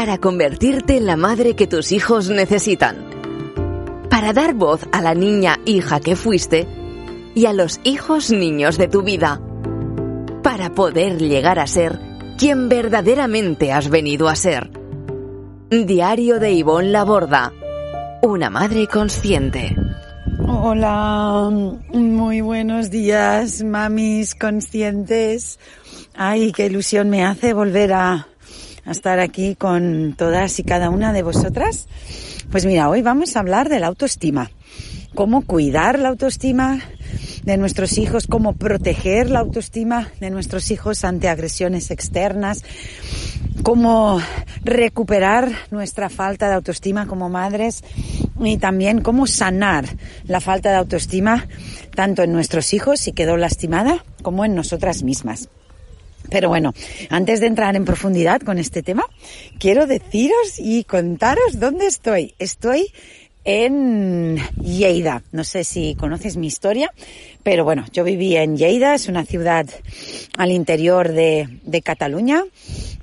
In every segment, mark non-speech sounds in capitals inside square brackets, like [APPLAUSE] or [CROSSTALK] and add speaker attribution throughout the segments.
Speaker 1: para convertirte en la madre que tus hijos necesitan, para dar voz a la niña hija que fuiste y a los hijos niños de tu vida, para poder llegar a ser quien verdaderamente has venido a ser. Diario de Ivonne Laborda, una madre consciente.
Speaker 2: Hola, muy buenos días, mamis conscientes. Ay, qué ilusión me hace volver a, a, estar aquí con todas y cada una de vosotras. Pues mira, hoy vamos a hablar de la autoestima. Cómo cuidar la autoestima de nuestros hijos, cómo proteger la autoestima de nuestros hijos ante agresiones externas, cómo recuperar nuestra falta de autoestima como madres y también cómo sanar la falta de autoestima tanto en nuestros hijos, si quedó lastimada, como en nosotras mismas. Pero bueno, antes de entrar en profundidad con este tema, quiero deciros y contaros dónde estoy. Estoy en Lleida. No sé si conoces mi historia, pero bueno, yo viví en Lleida, es una ciudad al interior de, Cataluña,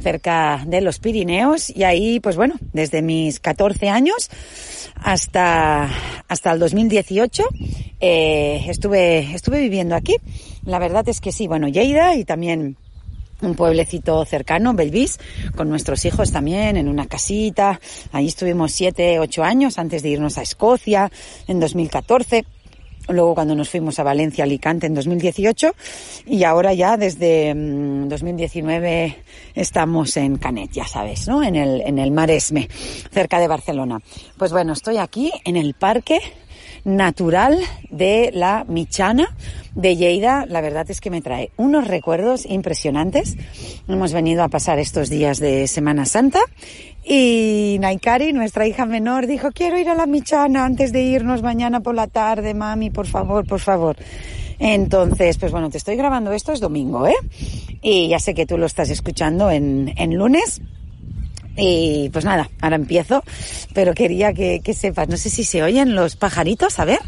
Speaker 2: cerca de los Pirineos, y ahí, pues bueno, desde mis 14 años hasta, hasta el 2018 eh, estuve, estuve viviendo aquí. La verdad es que sí, bueno, Lleida y también un pueblecito cercano, Belvis, con nuestros hijos también, en una casita. Ahí estuvimos siete, ocho años antes de irnos a Escocia en 2014. Luego cuando nos fuimos a Valencia, Alicante en 2018 y ahora ya desde 2019 estamos en Canet, ya sabes, ¿no? En el, en el Maresme, cerca de Barcelona. Pues bueno, estoy aquí en el parque natural de la Michana de Lleida. La verdad es que me trae unos recuerdos impresionantes. Hemos venido a pasar estos días de Semana Santa y Naikari, nuestra hija menor, dijo, quiero ir a la Michana antes de irnos mañana por la tarde, mami, por favor, por favor. Entonces, pues bueno, te estoy grabando esto, es domingo, ¿eh? Y ya sé que tú lo estás escuchando en, en lunes. Y pues nada, ahora empiezo, pero quería que, que sepas, no sé si se oyen los pajaritos, a ver.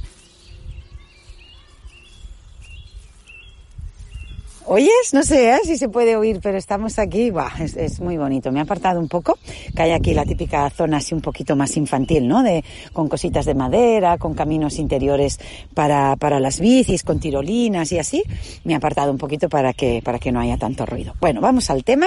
Speaker 2: ¿Oyes? No sé ¿eh? si se puede oír, pero estamos aquí. Es, muy bonito. Me ha apartado un poco, que hay aquí la típica zona así un poquito más infantil, ¿no? De, con cositas de madera, con caminos interiores para, para las bicis, con tirolinas y así. Me ha apartado un poquito para que, para que no haya tanto ruido. Bueno, vamos al tema,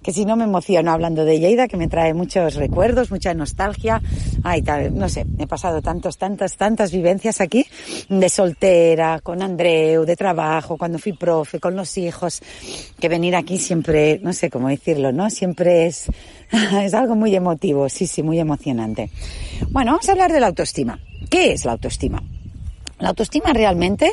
Speaker 2: que si no me emociono hablando de Lleida, que me trae muchos recuerdos, mucha nostalgia. Ay, tal, no sé, he pasado tantos, tantas, tantas vivencias aquí, de soltera, con Andreu, de trabajo, cuando fui profe, con los hijos, que venir aquí siempre, no sé cómo decirlo, ¿no? Siempre es, [LAUGHS] es algo muy emotivo, sí, sí, muy emocionante. Bueno, vamos a hablar de la autoestima. ¿Qué es la autoestima? La autoestima realmente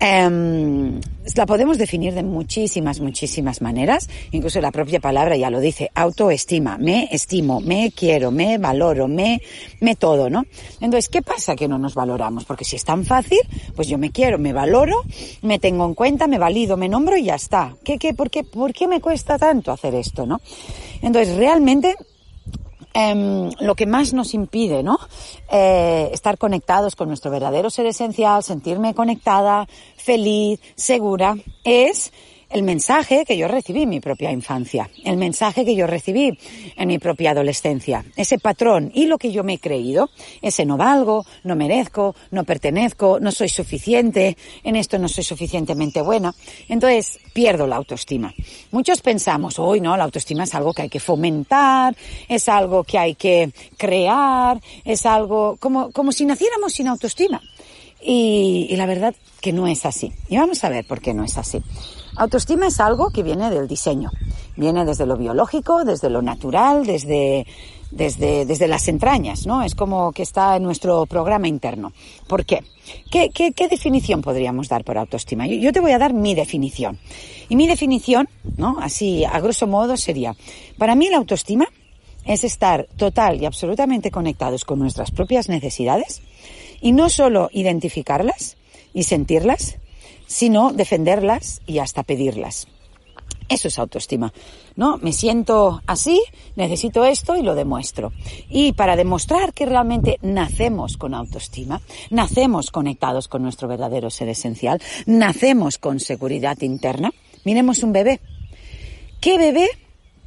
Speaker 2: eh, la podemos definir de muchísimas, muchísimas maneras. Incluso la propia palabra ya lo dice, autoestima. Me estimo, me quiero, me valoro, me, me todo, ¿no? Entonces, ¿qué pasa que no nos valoramos? Porque si es tan fácil, pues yo me quiero, me valoro, me tengo en cuenta, me valido, me nombro y ya está. ¿Qué, qué, por, qué, ¿Por qué me cuesta tanto hacer esto, no? Entonces, realmente eh, lo que más nos impide, ¿no? Eh, estar conectados con nuestro verdadero ser esencial, sentirme conectada, feliz, segura, es el mensaje que yo recibí en mi propia infancia, el mensaje que yo recibí en mi propia adolescencia, ese patrón y lo que yo me he creído, ese no valgo, no merezco, no pertenezco, no soy suficiente, en esto no soy suficientemente buena, entonces pierdo la autoestima. Muchos pensamos, hoy no, la autoestima es algo que hay que fomentar, es algo que hay que crear, es algo como, como si naciéramos sin autoestima. Y, y la verdad que no es así. Y vamos a ver por qué no es así. Autoestima es algo que viene del diseño, viene desde lo biológico, desde lo natural, desde, desde, desde las entrañas, ¿no? Es como que está en nuestro programa interno. ¿Por qué? ¿Qué, qué, qué definición podríamos dar por autoestima? Yo, yo, te voy a dar mi definición. Y mi definición, ¿no? Así, a grosso modo, sería, para mí la autoestima es estar total y absolutamente conectados con nuestras propias necesidades y no solo identificarlas y sentirlas, sino defenderlas y hasta pedirlas. Eso es autoestima, ¿no? Me siento así, necesito esto y lo demuestro. Y para demostrar que realmente nacemos con autoestima, nacemos conectados con nuestro verdadero ser esencial, nacemos con seguridad interna, miremos un bebé. ¿Qué bebé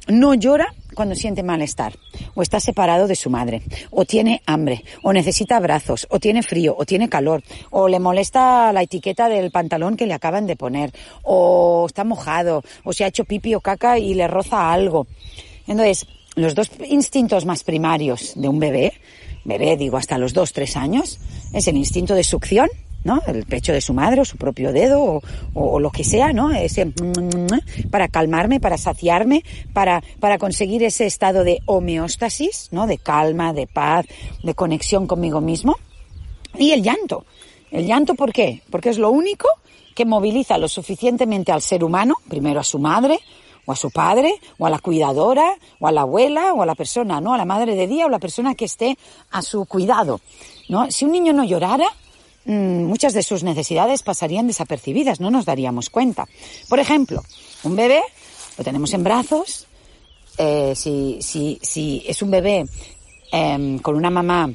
Speaker 2: no llora cuando siente malestar, o está separado de su madre, o tiene hambre, o necesita abrazos, o tiene frío, o tiene calor, o le molesta la etiqueta del pantalón que le acaban de poner, o está mojado, o se ha hecho pipi o caca y le roza algo. Entonces, los dos instintos más primarios de un bebé, bebé digo hasta los dos, tres años, es el instinto de succión, ¿no? El pecho de su madre o su propio dedo o, lo que sea, ¿no? Ese para calmarme, para saciarme, para, para conseguir ese estado de homeostasis, ¿no? De calma, de paz, de conexión conmigo mismo. Y el llanto. El llanto, ¿por qué? Porque es lo único que moviliza lo suficientemente al ser humano, primero a su madre, o a su padre, o a la cuidadora, o a la abuela, o a la persona, ¿no? A la madre de día o la persona que esté a su cuidado, ¿no? Si un niño no llorara, muchas de sus necesidades pasarían desapercibidas, no nos daríamos cuenta. Por ejemplo, un bebé lo tenemos en brazos, eh, si, si, si es un bebé eh, con una mamá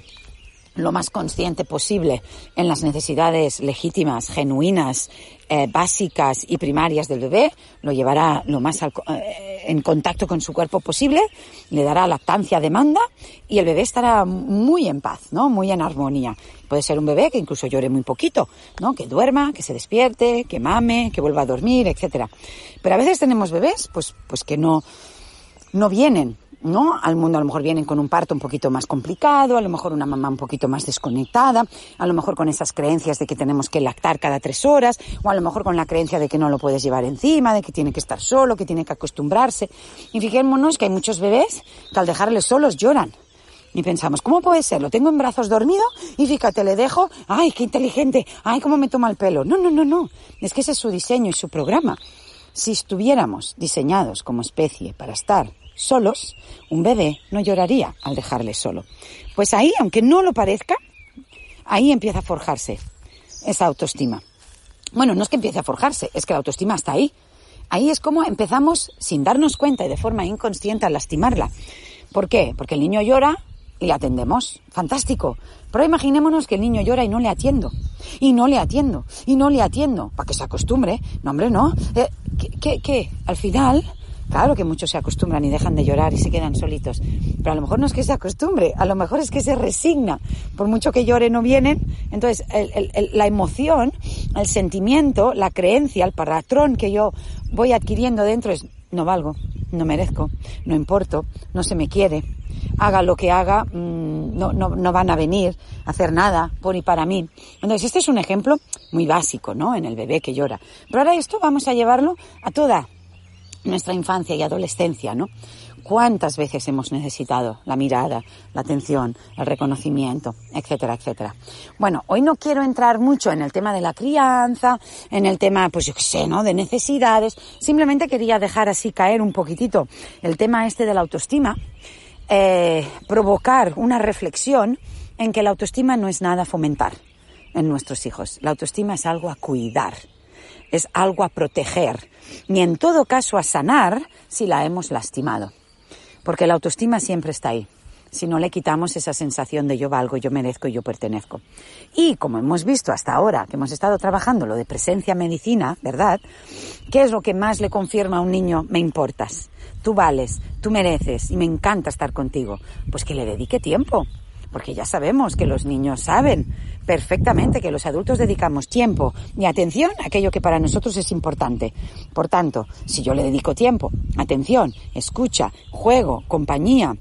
Speaker 2: lo más consciente posible en las necesidades legítimas, genuinas, eh, básicas y primarias del bebé, lo llevará lo más eh, en contacto con su cuerpo posible, le dará lactancia demanda y el bebé estará muy en paz, ¿no? Muy en armonía. Puede ser un bebé que incluso llore muy poquito, ¿no? Que duerma, que se despierte, que mame, que vuelva a dormir, etcétera. Pero a veces tenemos bebés, pues, pues que no, no vienen ¿no? Al mundo a lo mejor vienen con un parto un poquito más complicado, a lo mejor una mamá un poquito más desconectada, a lo mejor con esas creencias de que tenemos que lactar cada tres horas, o a lo mejor con la creencia de que no lo puedes llevar encima, de que tiene que estar solo, que tiene que acostumbrarse. Y fijémonos que hay muchos bebés que al dejarles solos lloran. Y pensamos, ¿cómo puede ser? Lo tengo en brazos dormido y fíjate, le dejo, ay, qué inteligente, ay, cómo me toma el pelo. No, no, no, no. Es que ese es su diseño y su programa. Si estuviéramos diseñados como especie para estar solos, un bebé no lloraría al dejarle solo. Pues ahí, aunque no lo parezca, ahí empieza a forjarse esa autoestima. Bueno, no es que empiece a forjarse, es que la autoestima está ahí. Ahí es como empezamos, sin darnos cuenta y de forma inconsciente, a lastimarla. ¿Por qué? Porque el niño llora y le atendemos. Fantástico. Pero imaginémonos que el niño llora y no le atiendo. Y no le atiendo. Y no le atiendo. Para que se acostumbre. No, hombre, no. Eh, ¿qué, qué, ¿Qué? Al final, Claro que muchos se acostumbran y dejan de llorar y se quedan solitos, pero a lo mejor no es que se acostumbre, a lo mejor es que se resigna. Por mucho que llore no vienen. Entonces, la emoción, el sentimiento, la creencia, el patrón que yo voy adquiriendo dentro es no valgo, no merezco, no importo, no se me quiere. Haga lo que haga, mmm, no, no, no van a venir a hacer nada por y para mí. Entonces, este es un ejemplo muy básico, ¿no? En el bebé que llora. Pero ahora esto vamos a llevarlo a toda nuestra infancia y adolescencia, ¿no? ¿Cuántas veces hemos necesitado la mirada, la atención, el reconocimiento, etcétera, etcétera? Bueno, hoy no quiero entrar mucho en el tema de la crianza, en el tema, pues yo qué sé, ¿no? De necesidades. Simplemente quería dejar así caer un poquitito el tema este de la autoestima, eh, provocar una reflexión en que la autoestima no es nada a fomentar en nuestros hijos. La autoestima es algo a cuidar es algo a proteger, ni en todo caso a sanar si la hemos lastimado. Porque la autoestima siempre está ahí, si no le quitamos esa sensación de yo valgo, yo merezco y yo pertenezco. Y como hemos visto hasta ahora, que hemos estado trabajando lo de presencia medicina, ¿verdad? ¿Qué es lo que más le confirma a un niño? Me importas, tú vales, tú mereces y me encanta estar contigo. Pues que le dedique tiempo, porque ya sabemos que los niños saben perfectamente que los adultos dedicamos tiempo y atención a aquello que para nosotros es importante. Por tanto, si yo le dedico tiempo, atención, escucha, juego, compañía,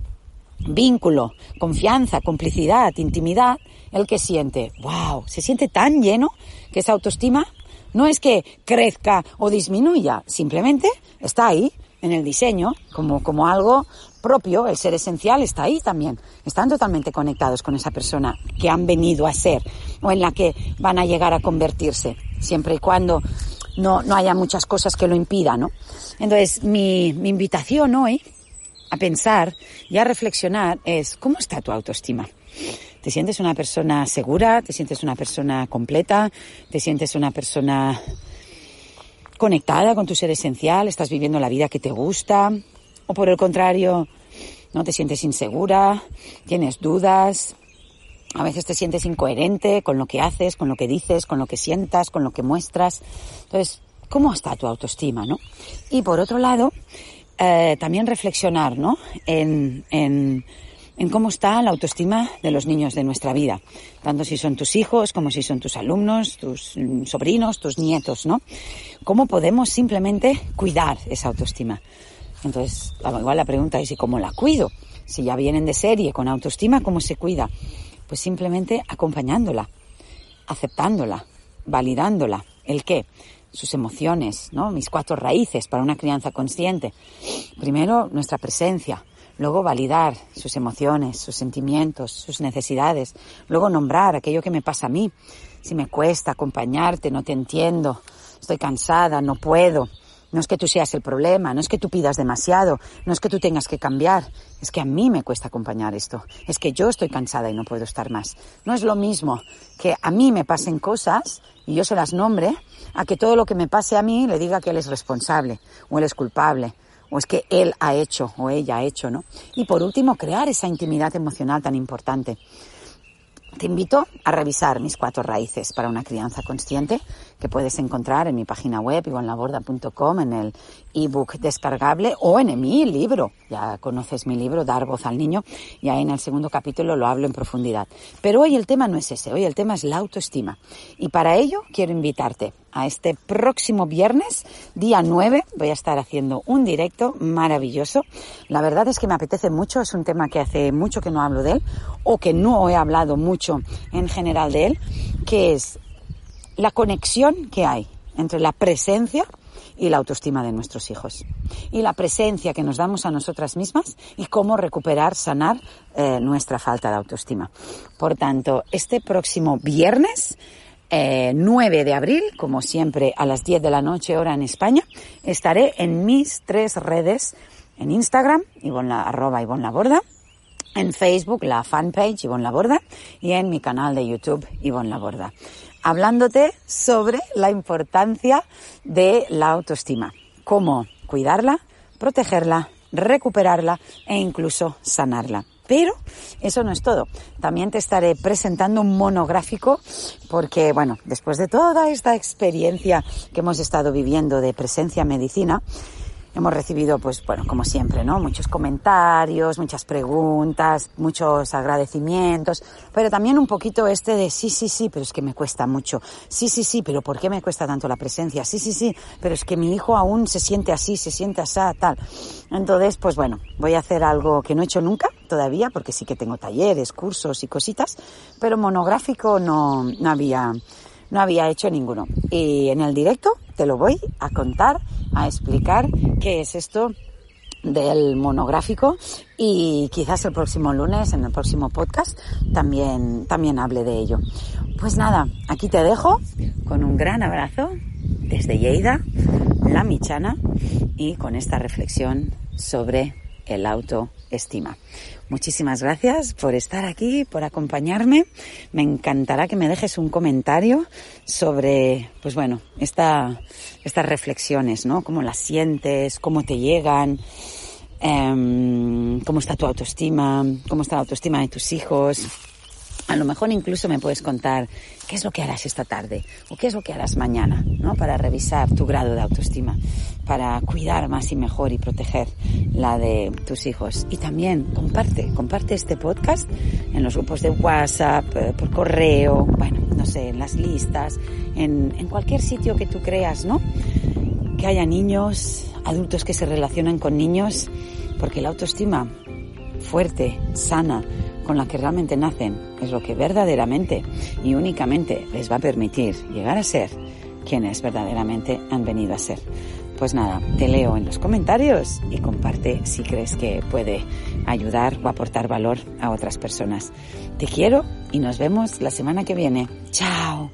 Speaker 2: vínculo, confianza, complicidad, intimidad, el que siente, wow, se siente tan lleno que esa autoestima no es que crezca o disminuya, simplemente está ahí en el diseño como, como algo propio, el ser esencial está ahí también. Están totalmente conectados con esa persona que han venido a ser o en la que van a llegar a convertirse, siempre y cuando no, no haya muchas cosas que lo impidan, ¿no? Entonces, mi, mi invitación hoy a pensar y a reflexionar es, ¿cómo está tu autoestima? ¿Te sientes una persona segura? ¿Te sientes una persona completa? ¿Te sientes una persona conectada con tu ser esencial? ¿Estás viviendo la vida que te gusta? ¿O por el contrario, no te sientes insegura? ¿Tienes dudas? A veces te sientes incoherente con lo que haces, con lo que dices, con lo que sientas, con lo que muestras. Entonces, ¿cómo está tu autoestima, no? Y por otro lado, eh, también reflexionar ¿no? en, en, en, cómo está la autoestima de los niños de nuestra vida, tanto si son tus hijos como si son tus alumnos, tus sobrinos, tus nietos, ¿no? ¿Cómo podemos simplemente cuidar esa autoestima? Entonces, igual la pregunta es, ¿y cómo la cuido? Si ya vienen de serie con autoestima, ¿cómo se cuida? Pues simplemente acompañándola, aceptándola, validándola. ¿El qué? sus emociones, ¿no? Mis cuatro raíces para una crianza consciente. Primero, nuestra presencia. Luego, validar sus emociones, sus sentimientos, sus necesidades. Luego, nombrar aquello que me pasa a mí. Si me cuesta acompañarte, no te entiendo, estoy cansada, no puedo. No es que tú seas el problema, no es que tú pidas demasiado, no es que tú tengas que cambiar, es que a mí me cuesta acompañar esto, es que yo estoy cansada y no puedo estar más. No es lo mismo que a mí me pasen cosas y yo se las nombre, a que todo lo que me pase a mí le diga que él es responsable o él es culpable o es que él ha hecho o ella ha hecho, ¿no? Y por último, crear esa intimidad emocional tan importante. Te invito a revisar mis cuatro raíces para una crianza consciente que puedes encontrar en mi página web ivonlaborda.com, en el ebook descargable o en mi libro. Ya conoces mi libro, Dar voz al niño, y ahí en el segundo capítulo lo hablo en profundidad. Pero hoy el tema no es ese, hoy el tema es la autoestima. Y para ello quiero invitarte a este próximo viernes, día 9, voy a estar haciendo un directo maravilloso. La verdad es que me apetece mucho, es un tema que hace mucho que no hablo de él o que no he hablado mucho en general de él, que es la conexión que hay entre la presencia y la autoestima de nuestros hijos. Y la presencia que nos damos a nosotras mismas y cómo recuperar, sanar eh, nuestra falta de autoestima. Por tanto, este próximo viernes, 9 eh, de abril, como siempre a las 10 de la noche hora en España, estaré en mis tres redes, en Instagram, la, arroba Ivonne Laborda, en Facebook, la fanpage Ivonne Laborda, y en mi canal de YouTube, Ivonne Laborda hablándote sobre la importancia de la autoestima, cómo cuidarla, protegerla, recuperarla e incluso sanarla. Pero eso no es todo. También te estaré presentando un monográfico porque, bueno, después de toda esta experiencia que hemos estado viviendo de presencia medicina, hemos recibido, pues bueno, como siempre, ¿no? Muchos comentarios, muchas preguntas, muchos agradecimientos, pero también un poquito este de sí, sí, sí, pero es que me cuesta mucho. Sí, sí, sí, pero ¿por qué me cuesta tanto la presencia? Sí, sí, sí, pero es que mi hijo aún se siente así, se siente así, tal. Entonces, pues bueno, voy a hacer algo que no he hecho nunca todavía, porque sí que tengo talleres, cursos y cositas, pero monográfico no, no había no había hecho ninguno. Y en el directo te lo voy a contar, a explicar qué es esto del monográfico y quizás el próximo lunes, en el próximo podcast, también, también hable de ello. Pues nada, aquí te dejo con un gran abrazo desde Lleida, la Michana, y con esta reflexión sobre el autoestima. Muchísimas gracias por estar aquí, por acompañarme. Me encantará que me dejes un comentario sobre, pues bueno, esta, estas reflexiones, ¿no? Cómo las sientes, cómo te llegan, em, cómo está tu autoestima, cómo está la autoestima de tus hijos. A lo mejor incluso me puedes contar qué es lo que harás esta tarde o qué es lo que harás mañana, ¿no? Para revisar tu grado de autoestima, para cuidar más y mejor y proteger la de tus hijos. Y también comparte, comparte este podcast en los grupos de WhatsApp, eh, por correo, bueno, no sé, en las listas, en, en cualquier sitio que tú creas, ¿no? Que haya niños, adultos que se relacionan con niños, porque la autoestima fuerte, sana, con la que realmente nacen es lo que verdaderamente y únicamente les va a permitir llegar a ser quienes verdaderamente han venido a ser. Pues nada, te leo en los comentarios y comparte si crees que puede ayudar o aportar valor a otras personas. Te quiero y nos vemos la semana que viene. Chao.